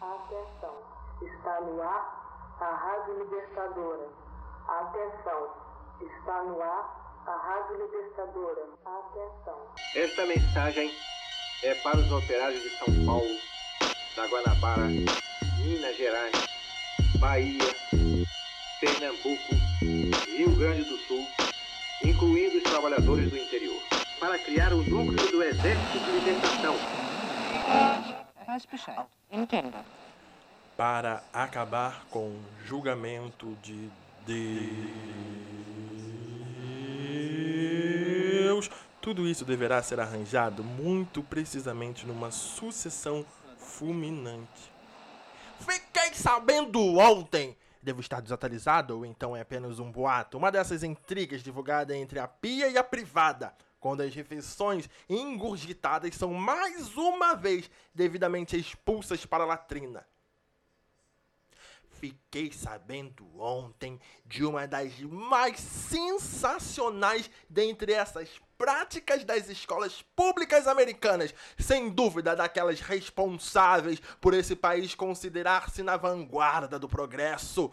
Atenção, está no ar a Rádio Libertadora. Atenção, está no ar a Rádio Libertadora. Atenção. Esta mensagem é para os operários de São Paulo, da Guanabara, Minas Gerais, Bahia, Pernambuco, Rio Grande do Sul, incluindo os trabalhadores do interior, para criar o núcleo do Exército de Libertação. Faz Bescheid. Entenda. para acabar com julgamento de Deus. Tudo isso deverá ser arranjado muito precisamente numa sucessão fulminante. Fiquei sabendo ontem! Devo estar desatualizado ou então é apenas um boato? Uma dessas intrigas divulgada entre a pia e a privada, quando as refeições engurgitadas são mais uma vez devidamente expulsas para a latrina. Fiquei sabendo ontem de uma das mais sensacionais dentre essas práticas das escolas públicas americanas, sem dúvida daquelas responsáveis por esse país considerar-se na vanguarda do progresso.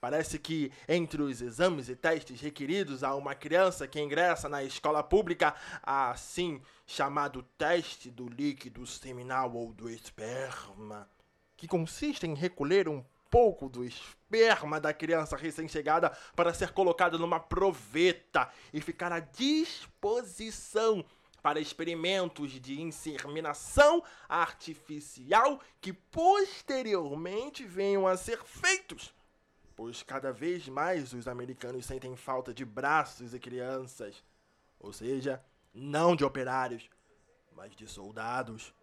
Parece que entre os exames e testes requeridos a uma criança que ingressa na escola pública, há assim chamado teste do líquido seminal ou do esperma, que consiste em recolher um pouco do esperma da criança recém-chegada para ser colocado numa proveta e ficar à disposição para experimentos de inseminação artificial que posteriormente venham a ser feitos. Pois cada vez mais os americanos sentem falta de braços e crianças, ou seja, não de operários, mas de soldados.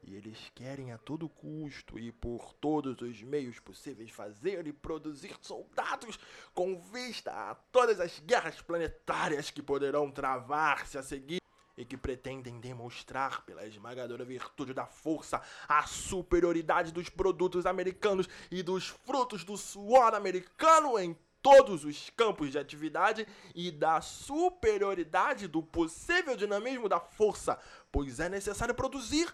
E eles querem a todo custo e por todos os meios possíveis fazer e produzir soldados com vista a todas as guerras planetárias que poderão travar-se a seguir e que pretendem demonstrar pela esmagadora virtude da força a superioridade dos produtos americanos e dos frutos do suor americano em todos os campos de atividade e da superioridade do possível dinamismo da força, pois é necessário produzir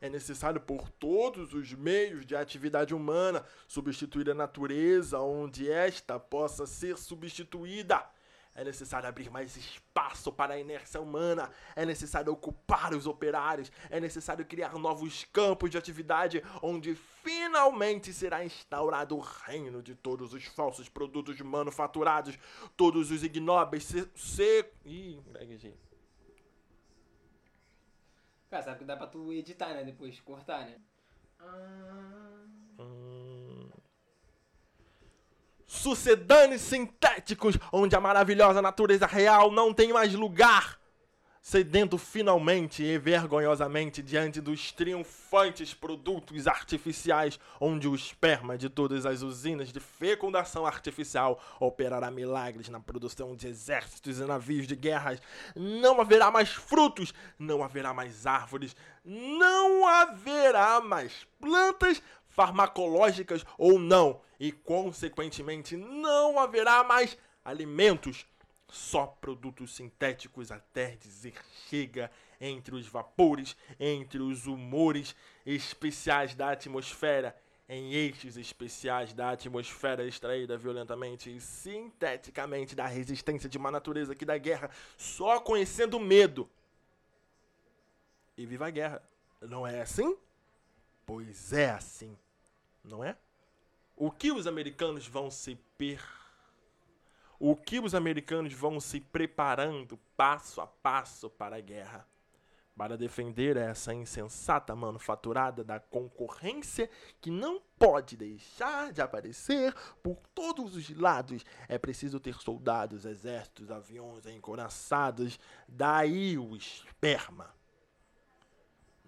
é necessário por todos os meios de atividade humana substituir a natureza onde esta possa ser substituída. É necessário abrir mais espaço para a inércia humana, é necessário ocupar os operários, é necessário criar novos campos de atividade onde finalmente será instaurado o reino de todos os falsos produtos manufaturados, todos os ignóbeis se... se... Ih. Cara, sabe que dá pra tu editar, né? Depois cortar, né? Sucedanes sintéticos, onde a maravilhosa natureza real não tem mais lugar. Cedendo finalmente e vergonhosamente diante dos triunfantes produtos artificiais, onde o esperma de todas as usinas de fecundação artificial operará milagres na produção de exércitos e navios de guerras, não haverá mais frutos, não haverá mais árvores, não haverá mais plantas farmacológicas ou não, e consequentemente não haverá mais alimentos. Só produtos sintéticos até dizer chega entre os vapores, entre os humores especiais da atmosfera, em eixos especiais da atmosfera extraída violentamente e sinteticamente da resistência de uma natureza que dá guerra só conhecendo medo. E viva a guerra. Não é assim? Pois é assim, não é? O que os americanos vão se per o que os americanos vão se preparando passo a passo para a guerra, para defender essa insensata manufaturada da concorrência que não pode deixar de aparecer por todos os lados. É preciso ter soldados, exércitos, aviões encoraçados, daí o esperma.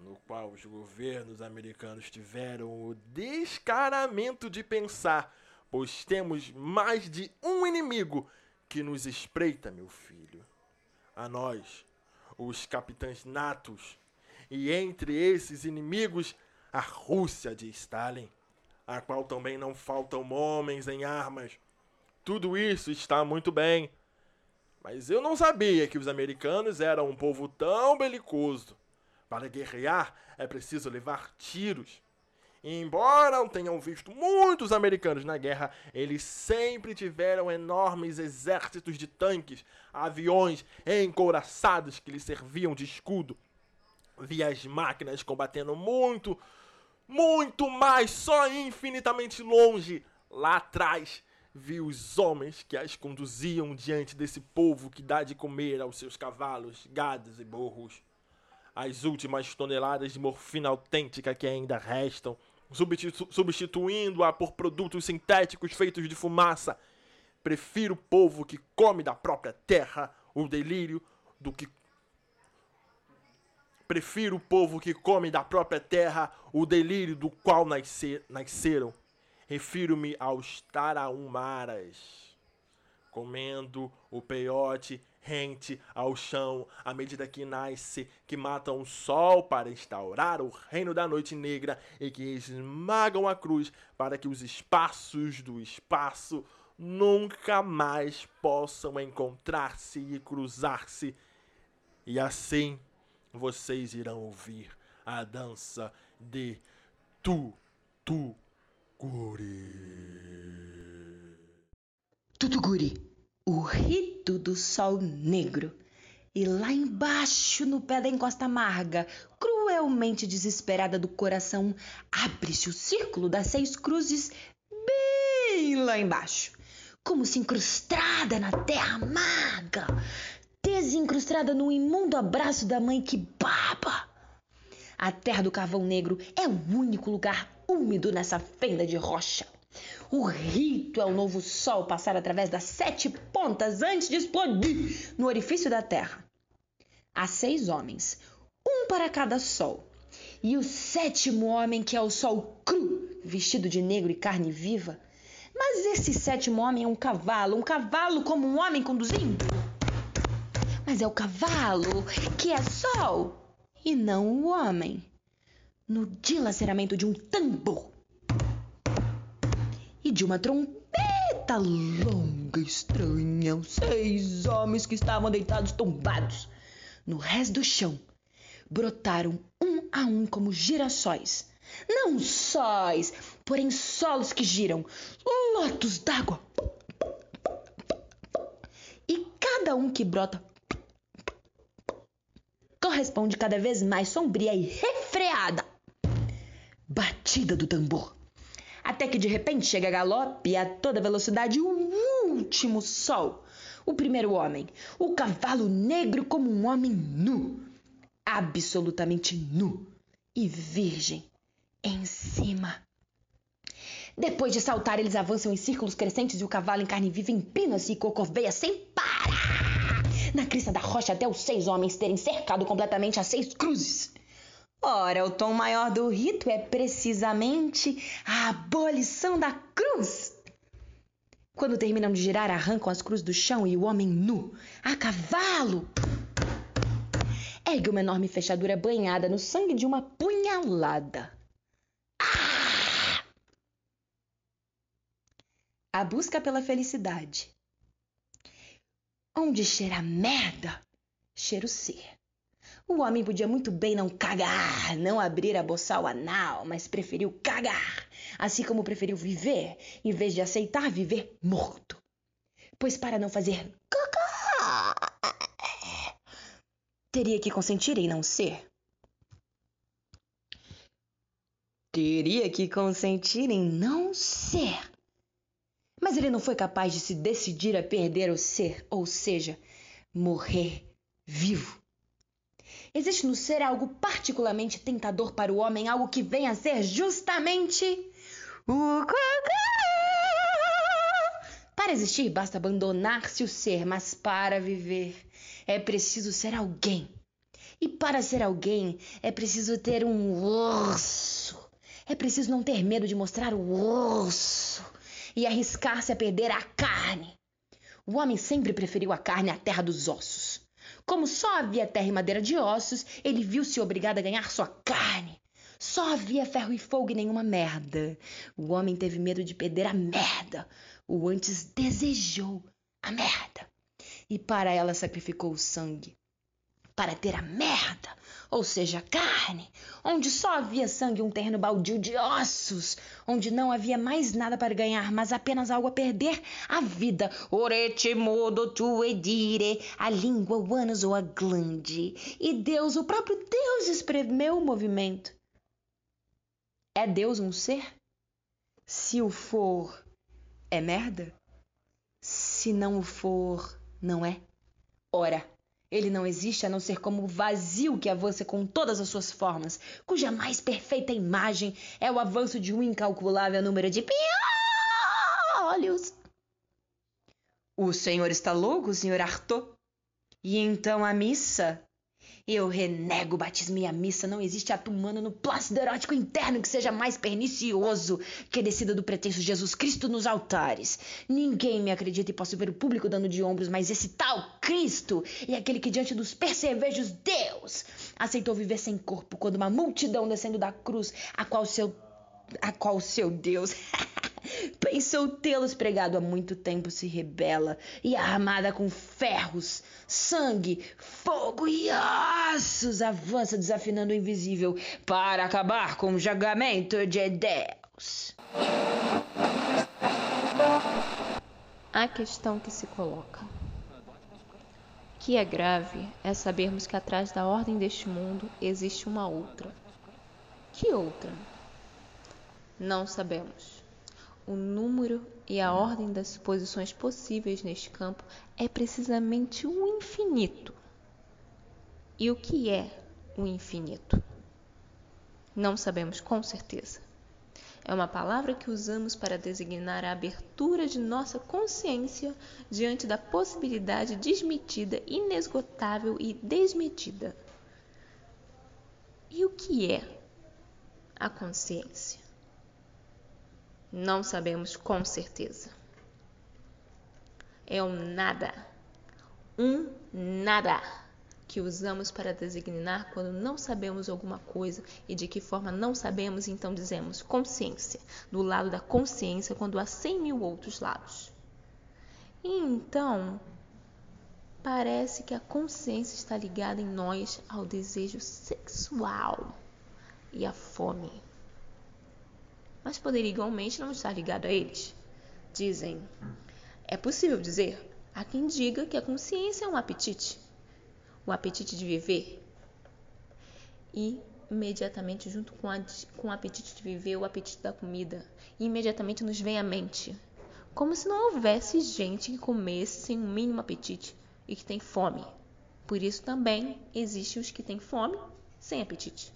No qual os governos americanos tiveram o descaramento de pensar pois temos mais de um inimigo que nos espreita, meu filho. A nós, os capitães natos, e entre esses inimigos, a Rússia de Stalin, a qual também não faltam homens em armas. Tudo isso está muito bem, mas eu não sabia que os americanos eram um povo tão belicoso. Para guerrear é preciso levar tiros. E embora tenham visto muitos americanos na guerra, eles sempre tiveram enormes exércitos de tanques, aviões encouraçados que lhes serviam de escudo. Via as máquinas combatendo muito, muito mais, só infinitamente longe, lá atrás. Vi os homens que as conduziam diante desse povo que dá de comer aos seus cavalos, gados e burros. As últimas toneladas de morfina autêntica que ainda restam substituindo-a por produtos sintéticos feitos de fumaça. Prefiro o povo que come da própria terra o delírio do que. Prefiro o povo que come da própria terra o delírio do qual nascer, nasceram. Refiro-me aos tarahumaras, comendo o peiote rente ao chão à medida que nasce, que matam o sol para instaurar o reino da noite negra e que esmagam a cruz para que os espaços do espaço nunca mais possam encontrar-se e cruzar-se. E assim vocês irão ouvir a dança de Tu Tu Guri. Tutuguri o rito do sol negro. E lá embaixo, no pé da encosta amarga, cruelmente desesperada do coração, abre-se o círculo das seis cruzes bem lá embaixo, como se incrustada na terra amarga, desincrustada no imundo abraço da mãe que baba. A terra do carvão negro é o único lugar úmido nessa fenda de rocha. O rito é o novo sol passar através das sete pontas antes de explodir no orifício da terra. Há seis homens, um para cada sol. E o sétimo homem, que é o sol cru, vestido de negro e carne viva. Mas esse sétimo homem é um cavalo, um cavalo como um homem conduzindo. Mas é o cavalo que é sol e não o homem. No dilaceramento de um tambor e de uma trombeta longa e estranha, seis homens que estavam deitados tombados no resto do chão brotaram um a um como girassóis. Não sóis, porém solos que giram, lotos d'água. E cada um que brota corresponde cada vez mais sombria e refreada batida do tambor até que de repente chega a galope a toda velocidade o último sol, o primeiro homem, o cavalo negro como um homem nu, absolutamente nu e virgem em cima. Depois de saltar, eles avançam em círculos crescentes e o cavalo em carne viva empina-se e cocoveia sem parar. Na crista da rocha, até os seis homens terem cercado completamente as seis cruzes. Ora, o tom maior do rito é precisamente a abolição da cruz. Quando terminam de girar, arrancam as cruzes do chão e o homem nu, a cavalo, ergue uma enorme fechadura banhada no sangue de uma punhalada. Ah! A busca pela felicidade. Onde cheira merda, cheira o ser. O homem podia muito bem não cagar, não abrir a boçal anal, mas preferiu cagar, assim como preferiu viver, em vez de aceitar viver morto. Pois para não fazer cacá, teria que consentir em não ser. Teria que consentir em não ser. Mas ele não foi capaz de se decidir a perder o ser, ou seja, morrer vivo. Existe no ser algo particularmente tentador para o homem, algo que vem a ser justamente o Para existir, basta abandonar-se o ser, mas para viver é preciso ser alguém. E para ser alguém é preciso ter um osso. É preciso não ter medo de mostrar o osso e arriscar-se a perder a carne. O homem sempre preferiu a carne à terra dos ossos. Como só havia terra e madeira de ossos, ele viu-se obrigado a ganhar sua carne. Só havia ferro e fogo e nenhuma merda. O homem teve medo de perder a merda. O antes desejou a merda. E para ela sacrificou o sangue. Para ter a merda, ou seja, carne, onde só havia sangue um terreno baldio de ossos, onde não havia mais nada para ganhar, mas apenas algo a perder, a vida. Orete modo tu edire, a língua, o ânus ou a glande. E Deus, o próprio Deus, espremeu o movimento. É Deus um ser? Se o for, é merda? Se não o for, não é? Ora, ele não existe a não ser como o vazio que avança com todas as suas formas, cuja mais perfeita imagem é o avanço de um incalculável número de olhos. O senhor está louco, senhor Arthur? E então a missa? Eu renego o batismo e a missa. Não existe ato humano no plácido erótico interno que seja mais pernicioso que a descida do pretenso Jesus Cristo nos altares. Ninguém me acredita e posso ver o público dando de ombros, mas esse tal Cristo é aquele que diante dos percevejos Deus aceitou viver sem corpo quando uma multidão descendo da cruz, a qual seu a qual seu Deus pensou tê-los pregado há muito tempo se rebela e armada com ferros, sangue, fogo e ossos avança desafinando o invisível para acabar com o julgamento de Deus. A questão que se coloca. Que é grave é sabermos que atrás da ordem deste mundo existe uma outra. Que outra? Não sabemos. O número e a ordem das suposições possíveis neste campo é precisamente o infinito. E o que é o infinito? Não sabemos com certeza. É uma palavra que usamos para designar a abertura de nossa consciência diante da possibilidade desmedida, inesgotável e desmedida. E o que é a consciência? Não sabemos com certeza. É um nada, um nada que usamos para designar quando não sabemos alguma coisa e de que forma não sabemos, então dizemos consciência, do lado da consciência, quando há cem mil outros lados. E então, parece que a consciência está ligada em nós ao desejo sexual e à fome mas poderia igualmente não estar ligado a eles. Dizem, é possível dizer, há quem diga que a consciência é um apetite, o apetite de viver. E imediatamente, junto com, a, com o apetite de viver, o apetite da comida, e imediatamente nos vem à mente, como se não houvesse gente que comesse sem um mínimo apetite e que tem fome. Por isso também existem os que têm fome sem apetite.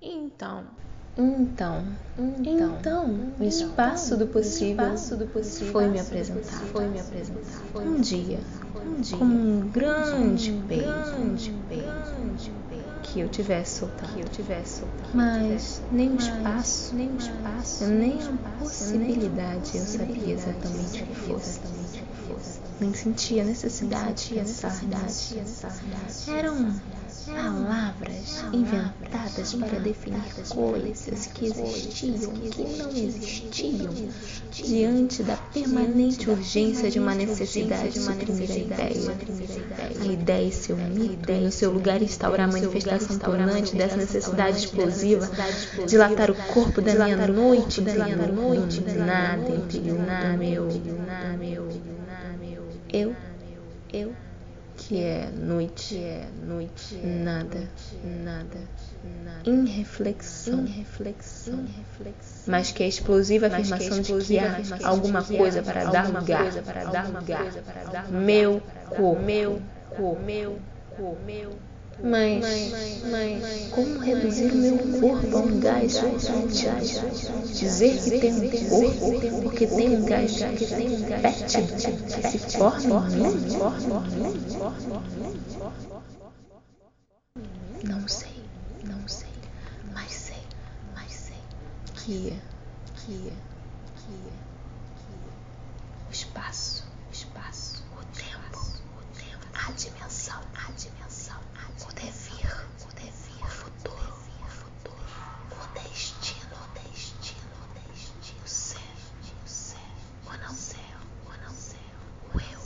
Então, então, então, então, o espaço do possível, espaço do possível foi me apresentar, foi me apresentar. Um dia, um dia, como um grande peixe, que eu tivesse soltado, que eu tivesse soltado. Mas nem o espaço, nem o espaço, nem a possibilidade eu sabia exatamente o que fosse. Nem sentia necessidade de pensar nisso. Eram palavras inventadas para definir coisas que existiam, que não existiam, diante da permanente urgência de uma necessidade de suprimir a ideia. A ideia e seu mito, e no seu lugar instaurar a manifestação tornante dessa necessidade explosiva, dilatar o corpo da minha noite, da minha noite, nada nada meu, eu, eu que é noite, é noite, nada, nada, nada. Em reflexão, em reflexão, mas que a explosiva afirmação de que há alguma coisa para dar lugar, para dar lugar, meu corpo, meu corpo, meu corpo, meu mas, mas, como reduzir o meu corpo a um gás? Dizer que tem um corpo porque tem um gás que se forma em mim? Não sei, não sei, mas sei, mas sei que, que, que, que o espaço, espaço, o tempo, o tempo, a dimensão, a dimensão, o devir, o devir, o futuro, o futuro, o destino, o destino, o destino, o céu, o céu, o não céu, o não céu, o eu,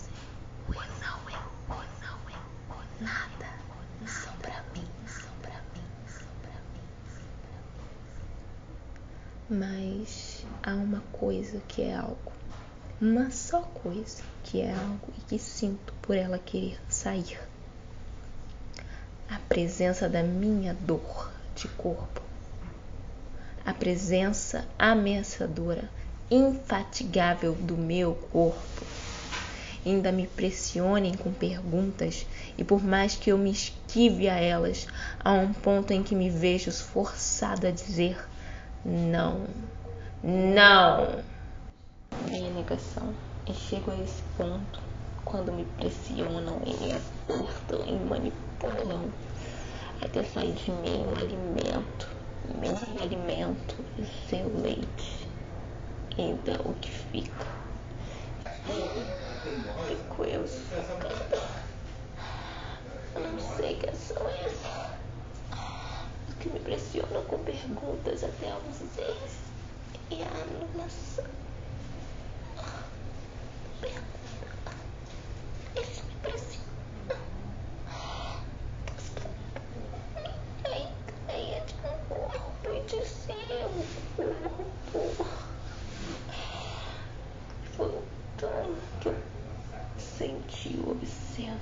o eu não eu, o não eu, o nada, são pra mim, são pra Mas há uma coisa que é algo, uma só coisa que é algo e que sinto por ela querer sair. A presença da minha dor de corpo. A presença ameaçadora, infatigável do meu corpo. Ainda me pressionem com perguntas e por mais que eu me esquive a elas, há um ponto em que me vejo forçada a dizer não, não. Minha negação e chego a esse ponto quando me pressionam e me apertam e manipulam até sair de mim um alimento, meu alimento e o seu leite. Então o que fica? Fico eu Eu não sei quem são esses. Os que me pressionam com perguntas até a ausência e a anulação. Eles me pressionam. A ideia de um corpo e de ser um corpo. Foi o tom que eu senti o obsceno.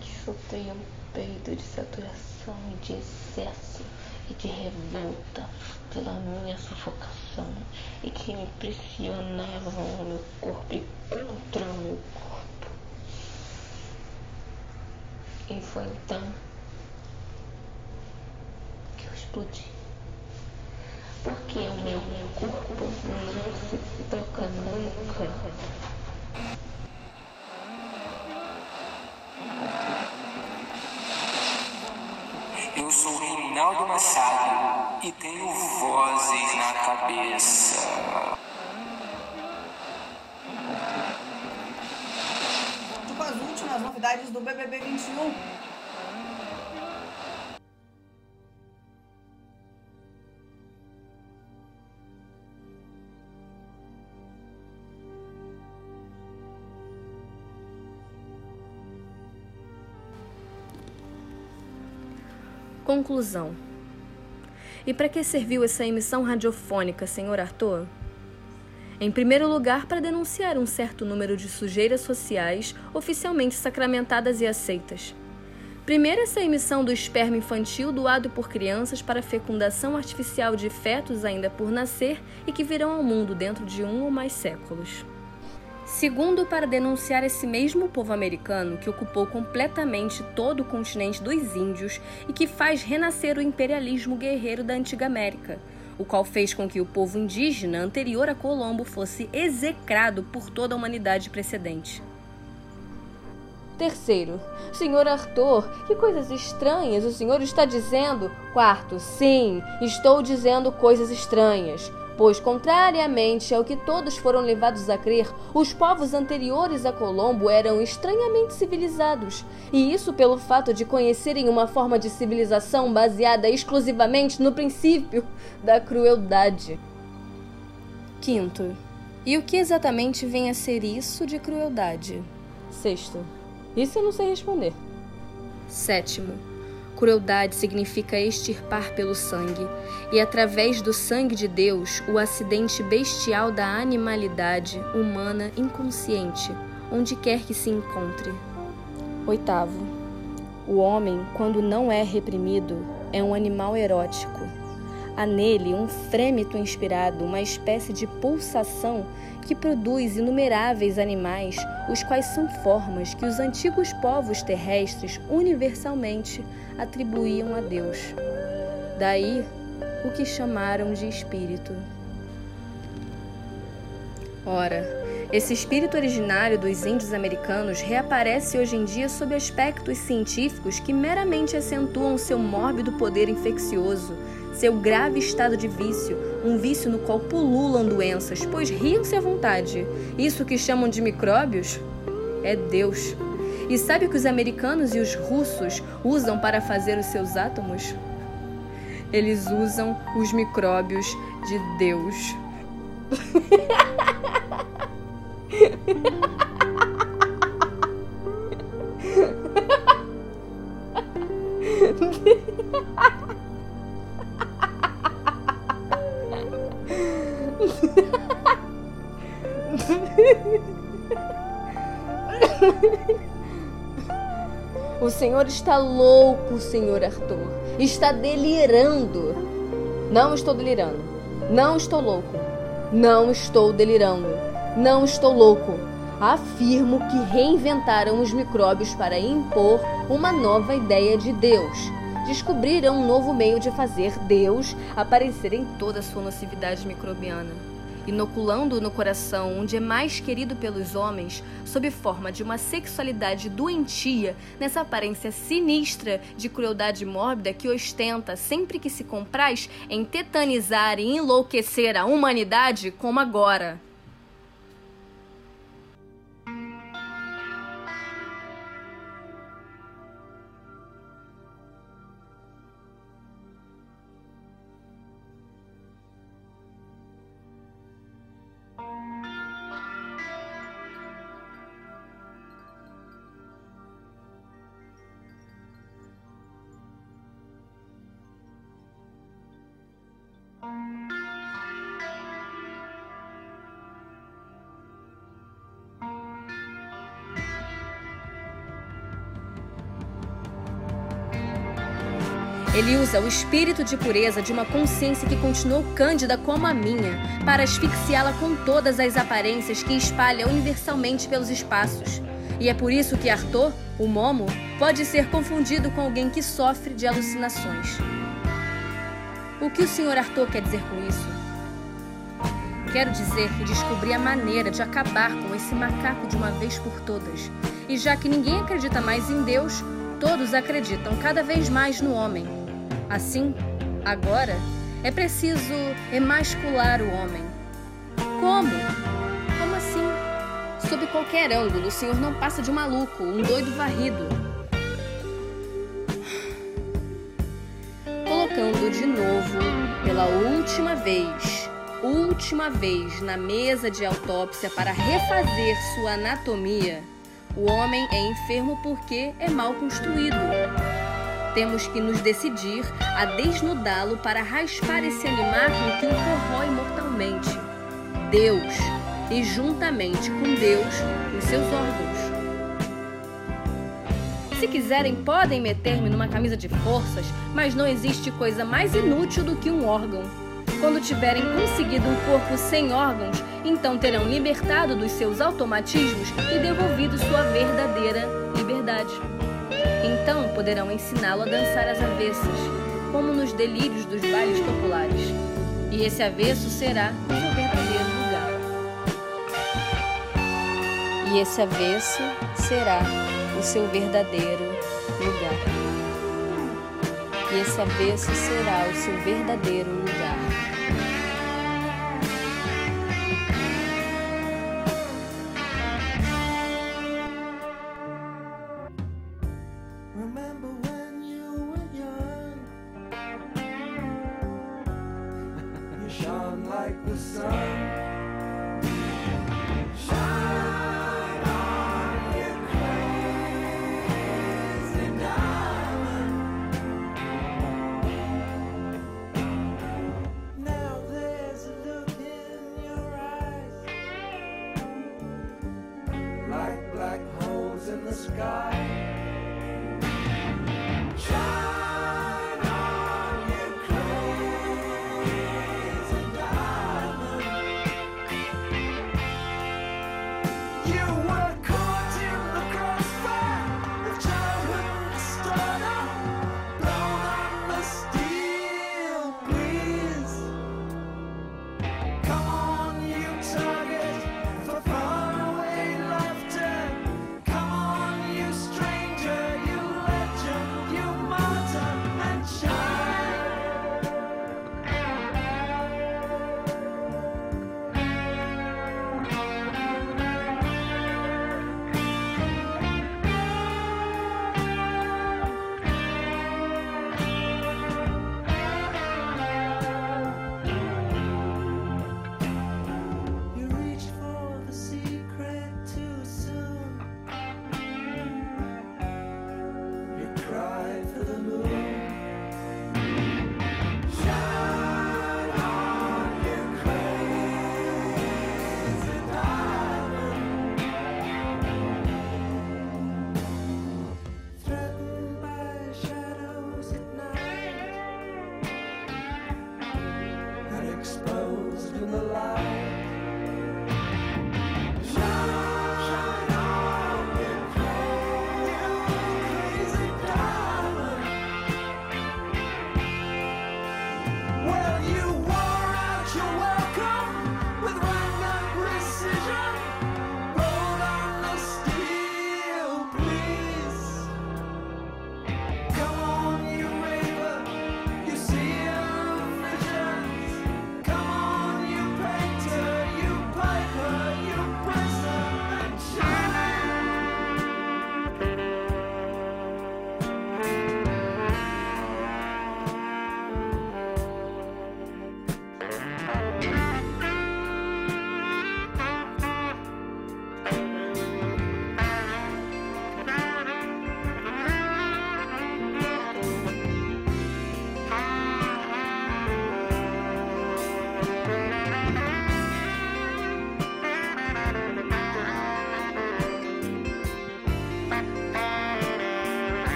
Que soltei um peito de saturação e de excesso e de revolta pela minha sufocação e que me pressionavam o meu corpo e contra o meu corpo. E foi então que eu explodi. Porque o meu corpo não se troca nunca. Eu sou Reinaldo Machado e tenho vozes na cabeça. Com as novidades do BBB 21. Conclusão. E para que serviu essa emissão radiofônica, senhor Arthur? Em primeiro lugar, para denunciar um certo número de sujeiras sociais oficialmente sacramentadas e aceitas. Primeiro, essa emissão do esperma infantil doado por crianças para fecundação artificial de fetos ainda por nascer e que virão ao mundo dentro de um ou mais séculos. Segundo, para denunciar esse mesmo povo americano que ocupou completamente todo o continente dos índios e que faz renascer o imperialismo guerreiro da antiga América, o qual fez com que o povo indígena anterior a Colombo fosse execrado por toda a humanidade precedente. Terceiro, senhor Arthur, que coisas estranhas o senhor está dizendo? Quarto, sim, estou dizendo coisas estranhas pois, contrariamente ao que todos foram levados a crer, os povos anteriores a Colombo eram estranhamente civilizados, e isso pelo fato de conhecerem uma forma de civilização baseada exclusivamente no princípio da crueldade. Quinto, e o que exatamente vem a ser isso de crueldade? Sexto, isso eu não sei responder. Sétimo, Crueldade significa extirpar pelo sangue, e através do sangue de Deus, o acidente bestial da animalidade humana inconsciente, onde quer que se encontre. Oitavo. O homem, quando não é reprimido, é um animal erótico. Há nele um frêmito inspirado, uma espécie de pulsação que produz inumeráveis animais, os quais são formas que os antigos povos terrestres universalmente atribuíam a Deus. Daí o que chamaram de espírito. Ora, esse espírito originário dos índios americanos reaparece hoje em dia sob aspectos científicos que meramente acentuam seu mórbido poder infeccioso, seu grave estado de vício, um vício no qual pululam doenças, pois riam-se à vontade. Isso que chamam de micróbios é Deus. E sabe o que os americanos e os russos usam para fazer os seus átomos? Eles usam os micróbios de Deus. O Senhor está louco, Senhor Arthur. Está delirando. Não estou delirando. Não estou louco. Não estou delirando. Não estou louco. Afirmo que reinventaram os micróbios para impor uma nova ideia de Deus. Descobriram um novo meio de fazer Deus aparecer em toda a sua nocividade microbiana inoculando no coração onde é mais querido pelos homens, sob forma de uma sexualidade doentia, nessa aparência sinistra de crueldade mórbida que ostenta sempre que se compraz em tetanizar e enlouquecer a humanidade como agora. Ele usa o espírito de pureza de uma consciência que continuou cândida como a minha, para asfixiá-la com todas as aparências que espalha universalmente pelos espaços. E é por isso que Arthur, o Momo, pode ser confundido com alguém que sofre de alucinações. O que o Sr. Arthur quer dizer com isso? Quero dizer que descobri a maneira de acabar com esse macaco de uma vez por todas. E já que ninguém acredita mais em Deus, todos acreditam cada vez mais no homem. Assim, agora, é preciso emascular o homem. Como? Como assim? Sob qualquer ângulo, o senhor não passa de um maluco, um doido varrido. Colocando de novo, pela última vez, última vez na mesa de autópsia para refazer sua anatomia, o homem é enfermo porque é mal construído. Temos que nos decidir a desnudá-lo para raspar esse animal que o corrói mortalmente. Deus, e juntamente com Deus, os seus órgãos. Se quiserem, podem meter-me numa camisa de forças, mas não existe coisa mais inútil do que um órgão. Quando tiverem conseguido um corpo sem órgãos, então terão libertado dos seus automatismos e devolvido sua verdadeira liberdade. Então poderão ensiná-lo a dançar as avessas, como nos delírios dos bailes populares. E esse avesso será o seu verdadeiro lugar. E esse avesso será o seu verdadeiro lugar. E esse avesso será o seu verdadeiro lugar.